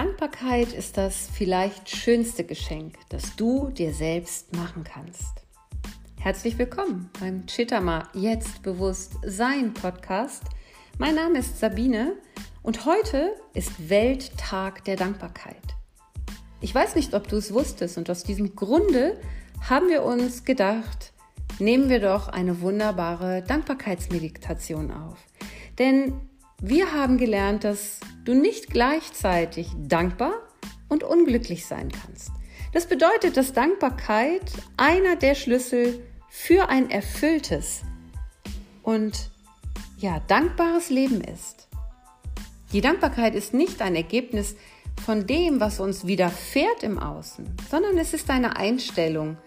Dankbarkeit ist das vielleicht schönste Geschenk, das du dir selbst machen kannst. Herzlich willkommen beim Chitama Jetzt Bewusst Sein Podcast. Mein Name ist Sabine und heute ist Welttag der Dankbarkeit. Ich weiß nicht, ob du es wusstest und aus diesem Grunde haben wir uns gedacht, nehmen wir doch eine wunderbare Dankbarkeitsmeditation auf. Denn wir haben gelernt, dass du nicht gleichzeitig dankbar und unglücklich sein kannst. Das bedeutet, dass Dankbarkeit einer der Schlüssel für ein erfülltes und ja, dankbares Leben ist. Die Dankbarkeit ist nicht ein Ergebnis von dem, was uns widerfährt im Außen, sondern es ist eine Einstellung,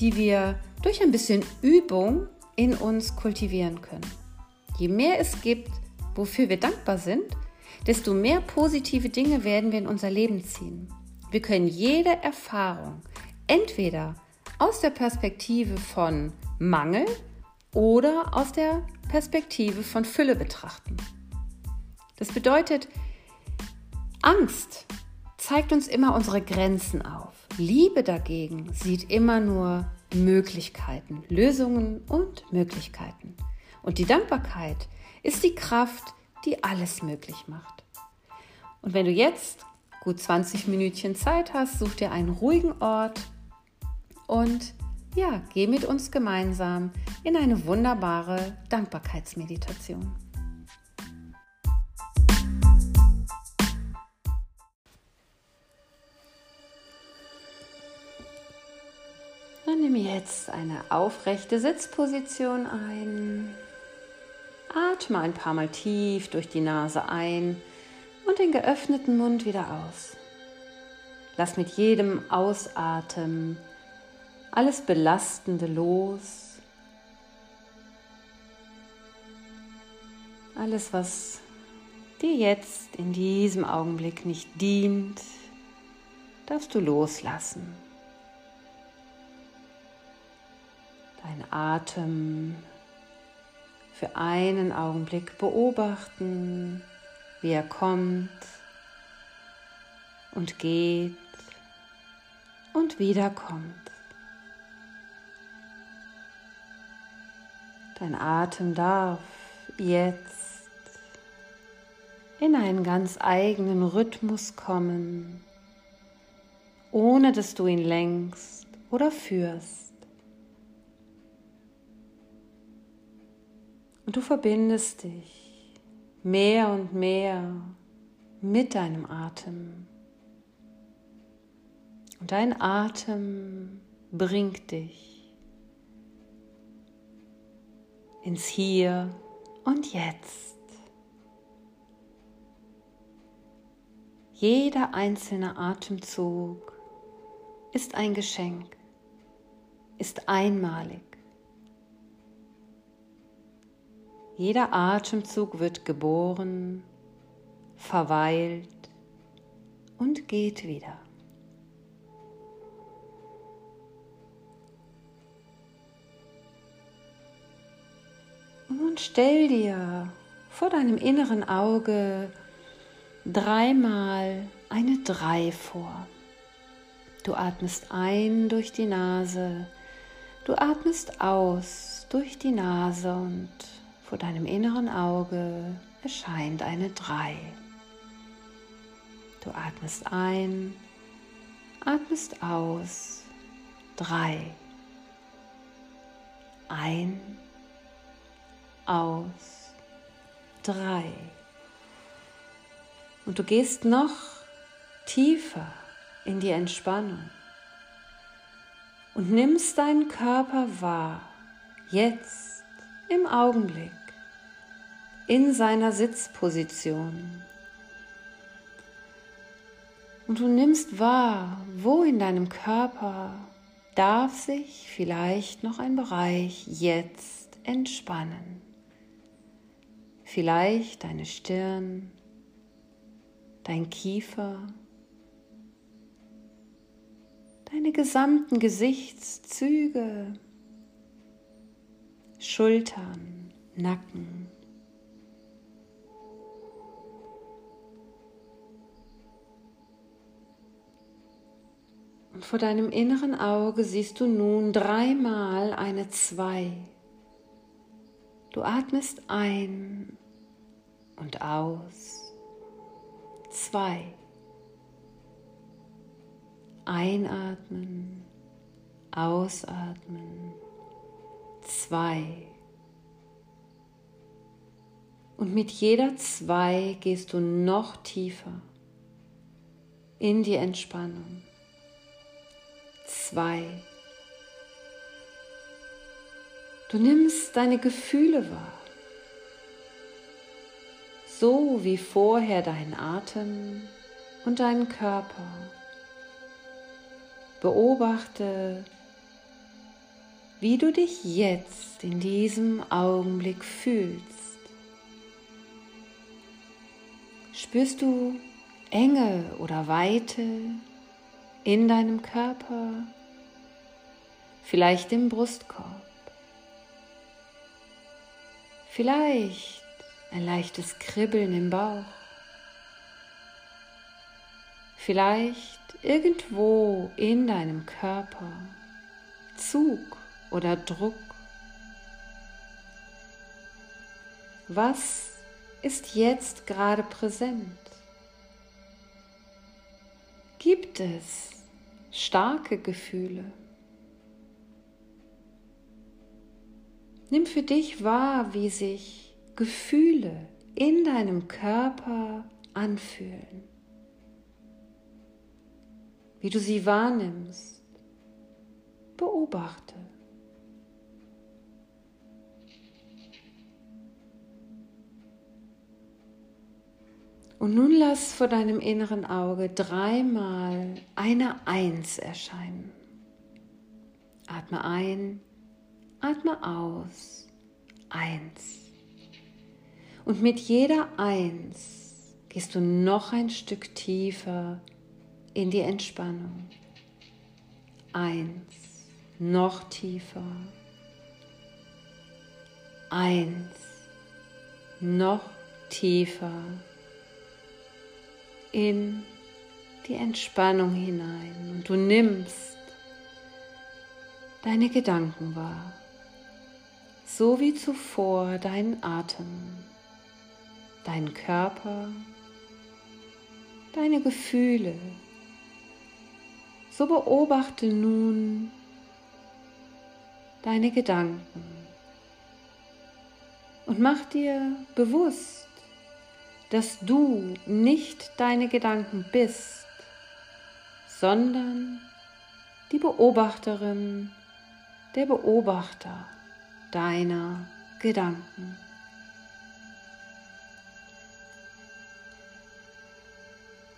die wir durch ein bisschen Übung in uns kultivieren können. Je mehr es gibt, wofür wir dankbar sind, desto mehr positive Dinge werden wir in unser Leben ziehen. Wir können jede Erfahrung entweder aus der Perspektive von Mangel oder aus der Perspektive von Fülle betrachten. Das bedeutet, Angst zeigt uns immer unsere Grenzen auf. Liebe dagegen sieht immer nur Möglichkeiten, Lösungen und Möglichkeiten. Und die Dankbarkeit ist die Kraft, die alles möglich macht. Und wenn du jetzt gut 20 Minütchen Zeit hast, such dir einen ruhigen Ort und ja, geh mit uns gemeinsam in eine wunderbare Dankbarkeitsmeditation. Dann nimm jetzt eine aufrechte Sitzposition ein. Atme ein paar Mal tief durch die Nase ein und den geöffneten Mund wieder aus. Lass mit jedem Ausatmen alles Belastende los. Alles, was dir jetzt in diesem Augenblick nicht dient, darfst du loslassen. Dein Atem für einen Augenblick beobachten, wie er kommt und geht und wiederkommt. Dein Atem darf jetzt in einen ganz eigenen Rhythmus kommen, ohne dass du ihn lenkst oder führst. Und du verbindest dich mehr und mehr mit deinem Atem. Und dein Atem bringt dich ins Hier und Jetzt. Jeder einzelne Atemzug ist ein Geschenk, ist einmalig. Jeder Atemzug wird geboren, verweilt und geht wieder. Und nun stell dir vor deinem inneren Auge dreimal eine Drei vor. Du atmest ein durch die Nase, du atmest aus durch die Nase und vor deinem inneren Auge erscheint eine 3. Du atmest ein, atmest aus, 3. Ein, aus, 3. Und du gehst noch tiefer in die Entspannung und nimmst deinen Körper wahr, jetzt im Augenblick in seiner Sitzposition. Und du nimmst wahr, wo in deinem Körper darf sich vielleicht noch ein Bereich jetzt entspannen. Vielleicht deine Stirn, dein Kiefer, deine gesamten Gesichtszüge, Schultern, Nacken. Vor deinem inneren Auge siehst du nun dreimal eine Zwei. Du atmest ein und aus. Zwei. Einatmen, ausatmen. Zwei. Und mit jeder Zwei gehst du noch tiefer in die Entspannung. Zwei. Du nimmst deine Gefühle wahr, so wie vorher dein Atem und deinen Körper. Beobachte, wie du dich jetzt in diesem Augenblick fühlst. Spürst du Enge oder Weite in deinem Körper, vielleicht im Brustkorb, vielleicht ein leichtes Kribbeln im Bauch, vielleicht irgendwo in deinem Körper Zug oder Druck. Was ist jetzt gerade präsent? Gibt es starke Gefühle? Nimm für dich wahr, wie sich Gefühle in deinem Körper anfühlen, wie du sie wahrnimmst. Beobachte. Und nun lass vor deinem inneren Auge dreimal eine Eins erscheinen. Atme ein, atme aus. Eins. Und mit jeder Eins gehst du noch ein Stück tiefer in die Entspannung. Eins, noch tiefer. Eins, noch tiefer in die Entspannung hinein und du nimmst deine Gedanken wahr, so wie zuvor deinen Atem, deinen Körper, deine Gefühle. So beobachte nun deine Gedanken und mach dir bewusst, dass du nicht deine Gedanken bist, sondern die Beobachterin, der Beobachter deiner Gedanken.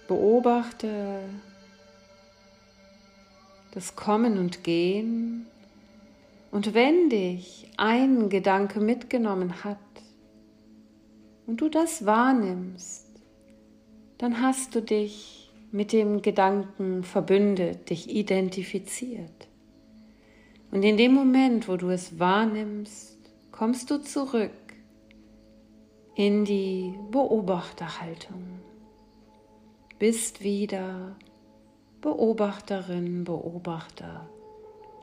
Beobachte das Kommen und Gehen und wenn dich ein Gedanke mitgenommen hat, und du das wahrnimmst, dann hast du dich mit dem Gedanken verbündet, dich identifiziert. Und in dem Moment, wo du es wahrnimmst, kommst du zurück in die Beobachterhaltung. Bist wieder Beobachterin, Beobachter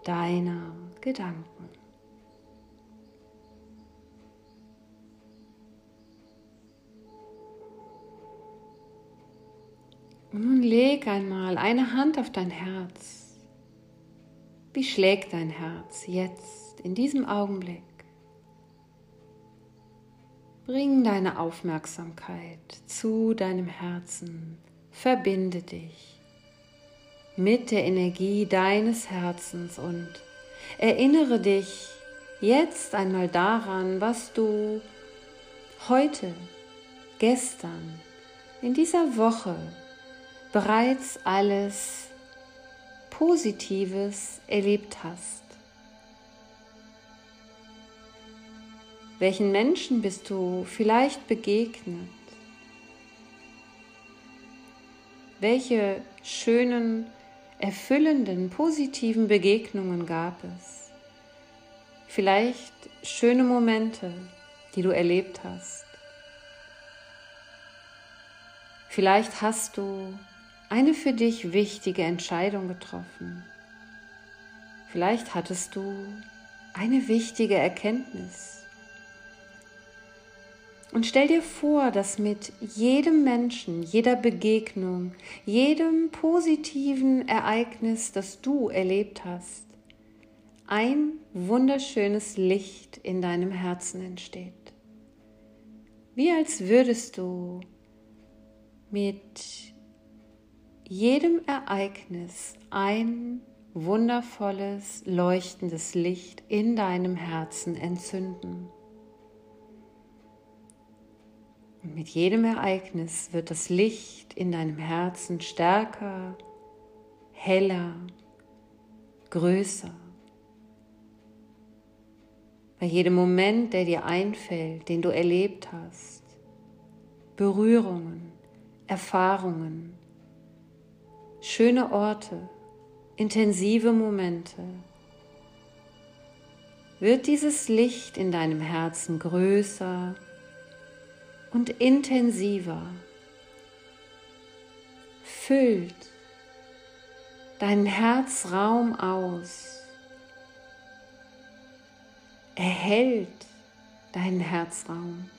deiner Gedanken. Und nun leg einmal eine Hand auf dein Herz. Wie schlägt dein Herz jetzt, in diesem Augenblick? Bring deine Aufmerksamkeit zu deinem Herzen. Verbinde dich mit der Energie deines Herzens und erinnere dich jetzt einmal daran, was du heute, gestern, in dieser Woche bereits alles Positives erlebt hast? Welchen Menschen bist du vielleicht begegnet? Welche schönen, erfüllenden, positiven Begegnungen gab es? Vielleicht schöne Momente, die du erlebt hast. Vielleicht hast du eine für dich wichtige Entscheidung getroffen. Vielleicht hattest du eine wichtige Erkenntnis. Und stell dir vor, dass mit jedem Menschen, jeder Begegnung, jedem positiven Ereignis, das du erlebt hast, ein wunderschönes Licht in deinem Herzen entsteht. Wie als würdest du mit jedem Ereignis ein wundervolles, leuchtendes Licht in deinem Herzen entzünden. Und mit jedem Ereignis wird das Licht in deinem Herzen stärker, heller, größer. Bei jedem Moment, der dir einfällt, den du erlebt hast, Berührungen, Erfahrungen, schöne Orte, intensive Momente, wird dieses Licht in deinem Herzen größer und intensiver, füllt deinen Herzraum aus, erhält deinen Herzraum.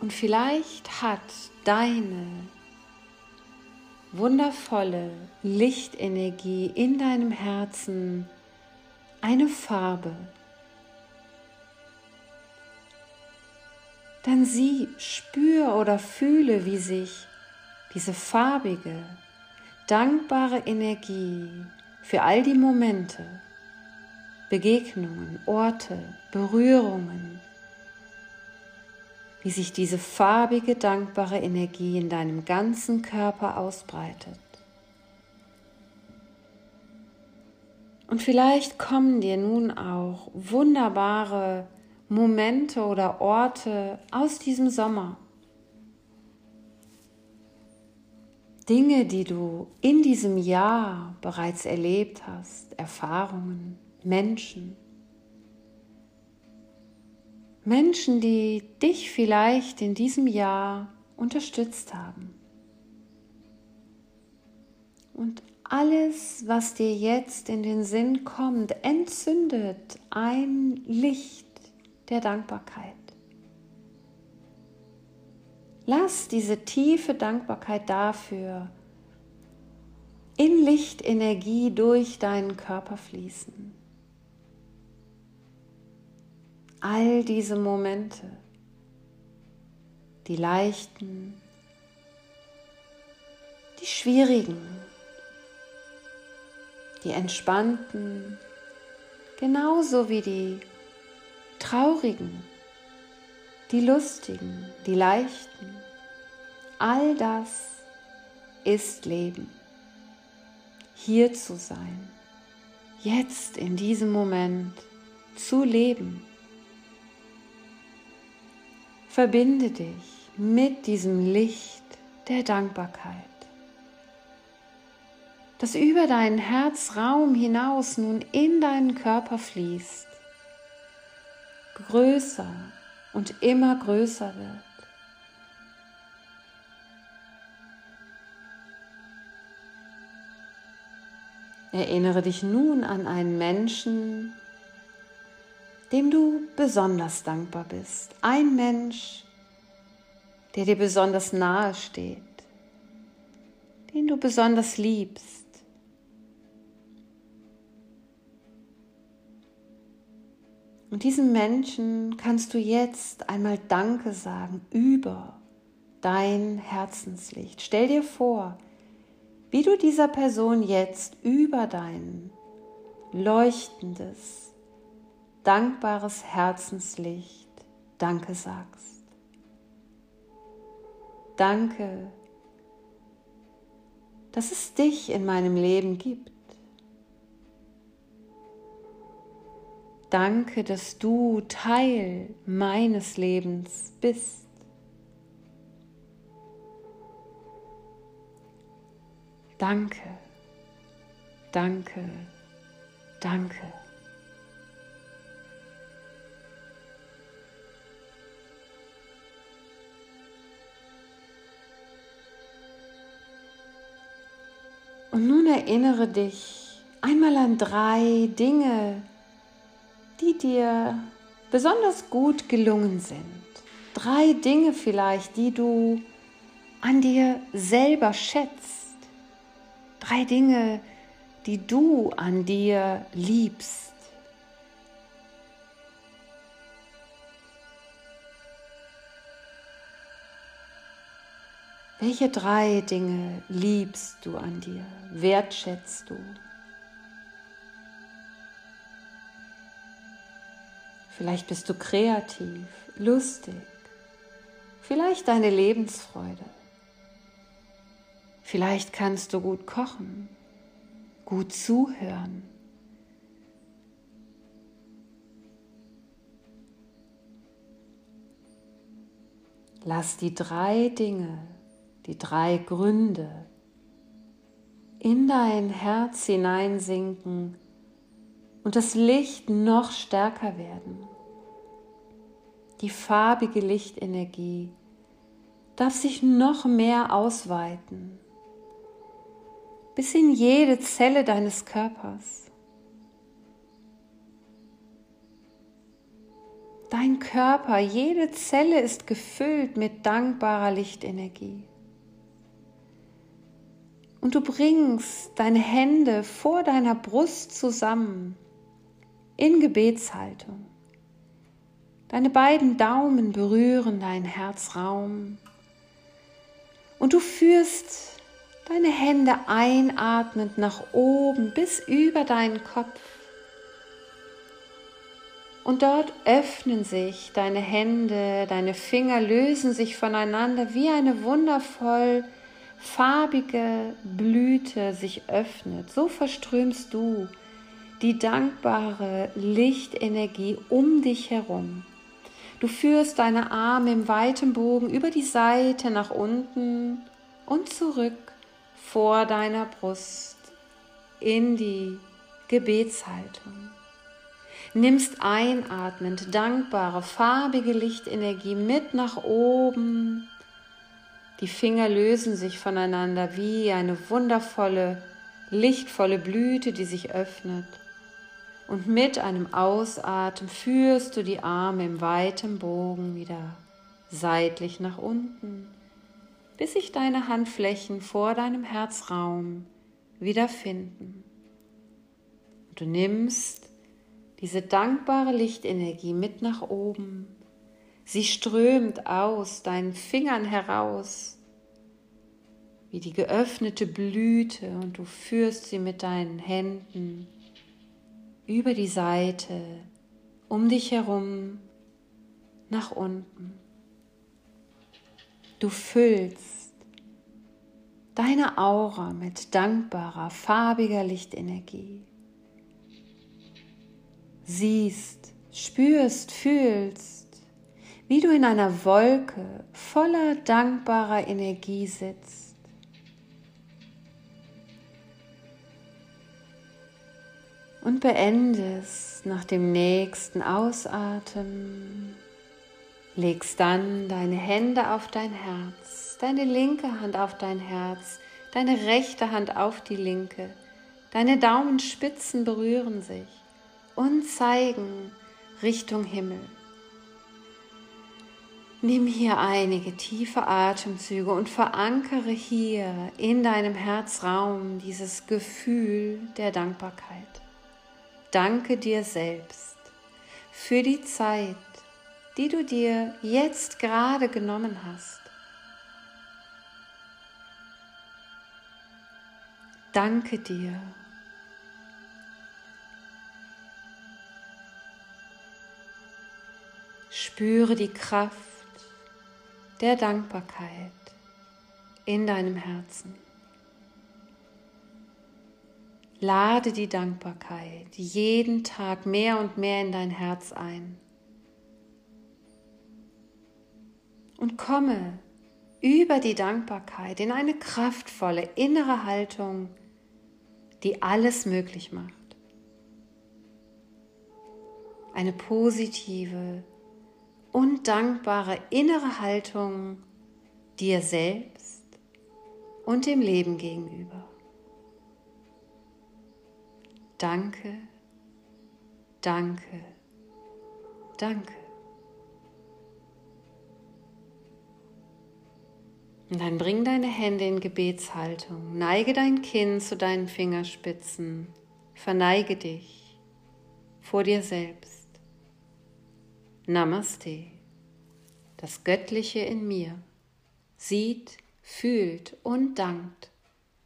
Und vielleicht hat deine wundervolle Lichtenergie in deinem Herzen eine Farbe. Dann sieh, spür oder fühle, wie sich diese farbige, dankbare Energie für all die Momente, Begegnungen, Orte, Berührungen, wie sich diese farbige, dankbare Energie in deinem ganzen Körper ausbreitet. Und vielleicht kommen dir nun auch wunderbare Momente oder Orte aus diesem Sommer. Dinge, die du in diesem Jahr bereits erlebt hast, Erfahrungen, Menschen. Menschen, die dich vielleicht in diesem Jahr unterstützt haben. Und alles, was dir jetzt in den Sinn kommt, entzündet ein Licht der Dankbarkeit. Lass diese tiefe Dankbarkeit dafür in Lichtenergie durch deinen Körper fließen all diese Momente, die leichten, die schwierigen, die entspannten, genauso wie die traurigen, die lustigen, die leichten, all das ist Leben. Hier zu sein, jetzt in diesem Moment zu leben Verbinde dich mit diesem Licht der Dankbarkeit, das über deinen Herzraum hinaus nun in deinen Körper fließt, größer und immer größer wird. Erinnere dich nun an einen Menschen, dem du besonders dankbar bist. Ein Mensch, der dir besonders nahe steht, den du besonders liebst. Und diesem Menschen kannst du jetzt einmal Danke sagen über dein Herzenslicht. Stell dir vor, wie du dieser Person jetzt über dein leuchtendes, dankbares Herzenslicht Danke sagst. Danke, dass es dich in meinem Leben gibt. Danke, dass du Teil meines Lebens bist. Danke, danke, danke. Und nun erinnere dich einmal an drei Dinge, die dir besonders gut gelungen sind. Drei Dinge vielleicht, die du an dir selber schätzt. Drei Dinge, die du an dir liebst. Welche drei Dinge liebst du an dir, wertschätzt du? Vielleicht bist du kreativ, lustig, vielleicht deine Lebensfreude. Vielleicht kannst du gut kochen, gut zuhören. Lass die drei Dinge, die drei Gründe in dein Herz hineinsinken und das Licht noch stärker werden. Die farbige Lichtenergie darf sich noch mehr ausweiten, bis in jede Zelle deines Körpers. Dein Körper, jede Zelle ist gefüllt mit dankbarer Lichtenergie. Und du bringst deine Hände vor deiner Brust zusammen in Gebetshaltung. Deine beiden Daumen berühren deinen Herzraum und du führst deine Hände einatmend nach oben bis über deinen Kopf. Und dort öffnen sich deine Hände, deine Finger lösen sich voneinander wie eine wundervoll farbige Blüte sich öffnet. So verströmst du die dankbare Lichtenergie um dich herum. Du führst deine Arme im weiten Bogen über die Seite nach unten und zurück vor deiner Brust in die Gebetshaltung. Nimmst einatmend dankbare, farbige Lichtenergie mit nach oben. Die Finger lösen sich voneinander wie eine wundervolle, lichtvolle Blüte, die sich öffnet. Und mit einem Ausatmen führst du die Arme im weiten Bogen wieder seitlich nach unten, bis sich deine Handflächen vor deinem Herzraum wiederfinden. Du nimmst diese dankbare Lichtenergie mit nach oben. Sie strömt aus deinen Fingern heraus wie die geöffnete Blüte und du führst sie mit deinen Händen über die Seite, um dich herum, nach unten. Du füllst deine Aura mit dankbarer, farbiger Lichtenergie. Siehst, spürst, fühlst, wie du in einer Wolke voller dankbarer Energie sitzt und beendest nach dem nächsten Ausatmen. Legst dann deine Hände auf dein Herz, deine linke Hand auf dein Herz, deine rechte Hand auf die linke. Deine Daumenspitzen berühren sich und zeigen Richtung Himmel. Nimm hier einige tiefe Atemzüge und verankere hier in deinem Herzraum dieses Gefühl der Dankbarkeit. Danke dir selbst für die Zeit, die du dir jetzt gerade genommen hast. Danke dir. Spüre die Kraft der Dankbarkeit in deinem Herzen. Lade die Dankbarkeit jeden Tag mehr und mehr in dein Herz ein. Und komme über die Dankbarkeit in eine kraftvolle innere Haltung, die alles möglich macht. Eine positive und dankbare innere Haltung dir selbst und dem Leben gegenüber. Danke, danke, danke. Und dann bring deine Hände in Gebetshaltung, neige dein Kinn zu deinen Fingerspitzen, verneige dich vor dir selbst. Namaste, das Göttliche in mir, sieht, fühlt und dankt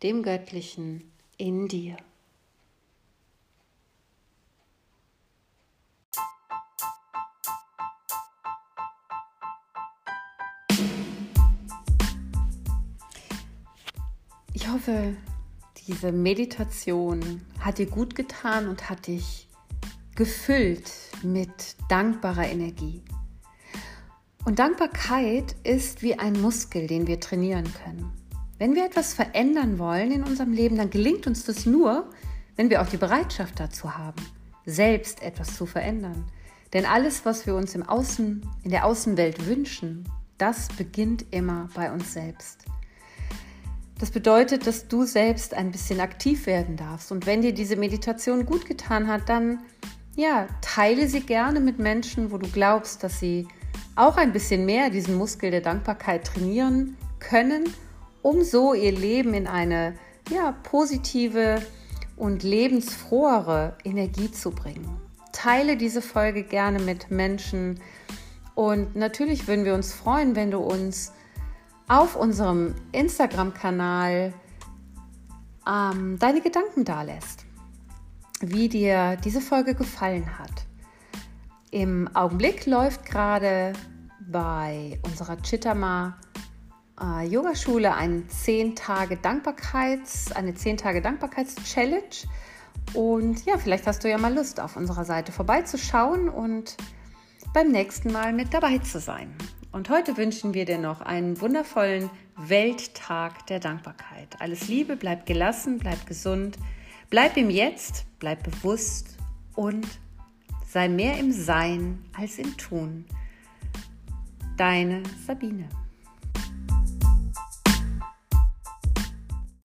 dem Göttlichen in dir. Hoffe, diese Meditation hat dir gut getan und hat dich gefüllt mit dankbarer Energie. Und Dankbarkeit ist wie ein Muskel, den wir trainieren können. Wenn wir etwas verändern wollen in unserem Leben, dann gelingt uns das nur, wenn wir auch die Bereitschaft dazu haben, selbst etwas zu verändern. Denn alles, was wir uns im Außen, in der Außenwelt wünschen, das beginnt immer bei uns selbst. Das bedeutet, dass du selbst ein bisschen aktiv werden darfst. Und wenn dir diese Meditation gut getan hat, dann ja, teile sie gerne mit Menschen, wo du glaubst, dass sie auch ein bisschen mehr diesen Muskel der Dankbarkeit trainieren können, um so ihr Leben in eine ja, positive und lebensfrohere Energie zu bringen. Teile diese Folge gerne mit Menschen und natürlich würden wir uns freuen, wenn du uns auf unserem Instagram-Kanal ähm, deine Gedanken dalässt, wie dir diese Folge gefallen hat. Im Augenblick läuft gerade bei unserer Chittama äh, Yogaschule eine 10 Tage Dankbarkeits, eine 10 Tage Dankbarkeits-Challenge. Und ja, vielleicht hast du ja mal Lust, auf unserer Seite vorbeizuschauen und beim nächsten Mal mit dabei zu sein. Und heute wünschen wir dir noch einen wundervollen Welttag der Dankbarkeit. Alles Liebe, bleib gelassen, bleib gesund, bleib im Jetzt, bleib bewusst und sei mehr im Sein als im Tun. Deine Sabine.